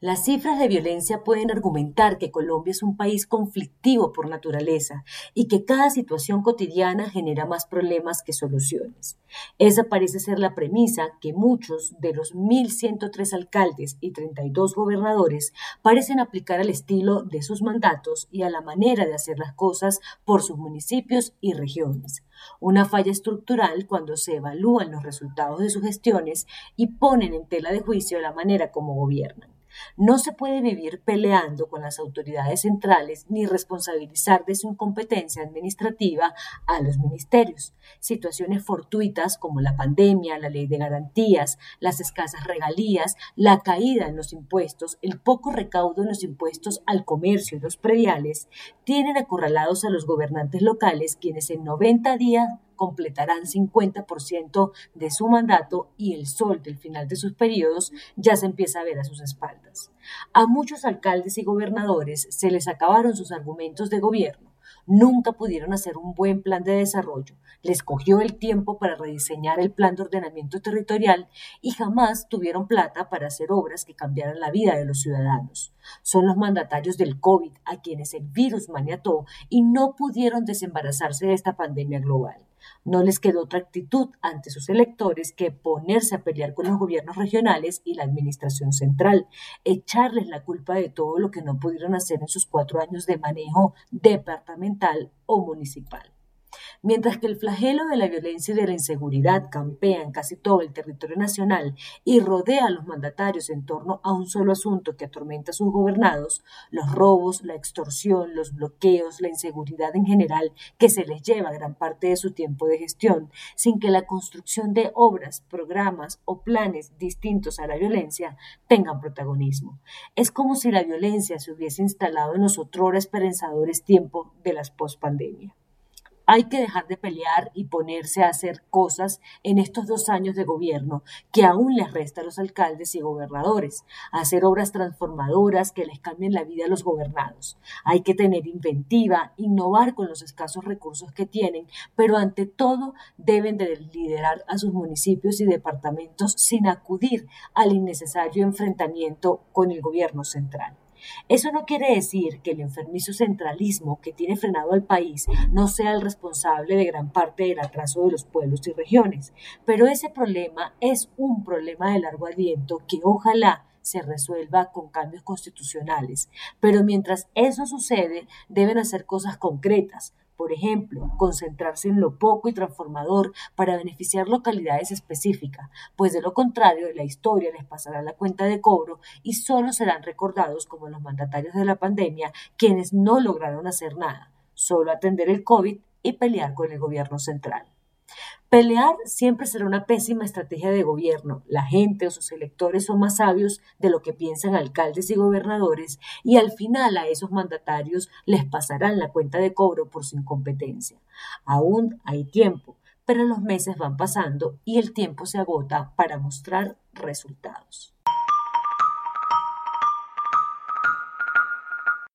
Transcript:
Las cifras de violencia pueden argumentar que Colombia es un país conflictivo por naturaleza y que cada situación cotidiana genera más problemas que soluciones. Esa parece ser la premisa que muchos de los 1.103 alcaldes y 32 gobernadores parecen aplicar al estilo de sus mandatos y a la manera de hacer las cosas por sus municipios y regiones. Una falla estructural cuando se evalúan los resultados de sus gestiones y ponen en tela de juicio la manera como gobiernan. No se puede vivir peleando con las autoridades centrales ni responsabilizar de su incompetencia administrativa a los ministerios. Situaciones fortuitas como la pandemia, la ley de garantías, las escasas regalías, la caída en los impuestos, el poco recaudo en los impuestos al comercio y los prediales, tienen acorralados a los gobernantes locales quienes en 90 días completarán 50% de su mandato y el sol del final de sus periodos ya se empieza a ver a sus espaldas. A muchos alcaldes y gobernadores se les acabaron sus argumentos de gobierno. Nunca pudieron hacer un buen plan de desarrollo, les cogió el tiempo para rediseñar el plan de ordenamiento territorial y jamás tuvieron plata para hacer obras que cambiaran la vida de los ciudadanos. Son los mandatarios del COVID a quienes el virus maniató y no pudieron desembarazarse de esta pandemia global. No les quedó otra actitud ante sus electores que ponerse a pelear con los gobiernos regionales y la administración central, echarles la culpa de todo lo que no pudieron hacer en sus cuatro años de manejo departamental o municipal. Mientras que el flagelo de la violencia y de la inseguridad campea en casi todo el territorio nacional y rodea a los mandatarios en torno a un solo asunto que atormenta a sus gobernados, los robos, la extorsión, los bloqueos, la inseguridad en general, que se les lleva gran parte de su tiempo de gestión, sin que la construcción de obras, programas o planes distintos a la violencia tengan protagonismo. Es como si la violencia se hubiese instalado en los otrora esperanzadores tiempos de las pospandemia. Hay que dejar de pelear y ponerse a hacer cosas en estos dos años de gobierno que aún les resta a los alcaldes y gobernadores, hacer obras transformadoras que les cambien la vida a los gobernados. Hay que tener inventiva, innovar con los escasos recursos que tienen, pero ante todo deben de liderar a sus municipios y departamentos sin acudir al innecesario enfrentamiento con el gobierno central. Eso no quiere decir que el enfermizo centralismo que tiene frenado al país no sea el responsable de gran parte del atraso de los pueblos y regiones, pero ese problema es un problema de largo aliento que ojalá se resuelva con cambios constitucionales. Pero mientras eso sucede, deben hacer cosas concretas, por ejemplo, concentrarse en lo poco y transformador para beneficiar localidades específicas, pues de lo contrario la historia les pasará la cuenta de cobro y solo serán recordados como los mandatarios de la pandemia quienes no lograron hacer nada, solo atender el COVID y pelear con el gobierno central. Pelear siempre será una pésima estrategia de gobierno. La gente o sus electores son más sabios de lo que piensan alcaldes y gobernadores y al final a esos mandatarios les pasarán la cuenta de cobro por su incompetencia. Aún hay tiempo, pero los meses van pasando y el tiempo se agota para mostrar resultados.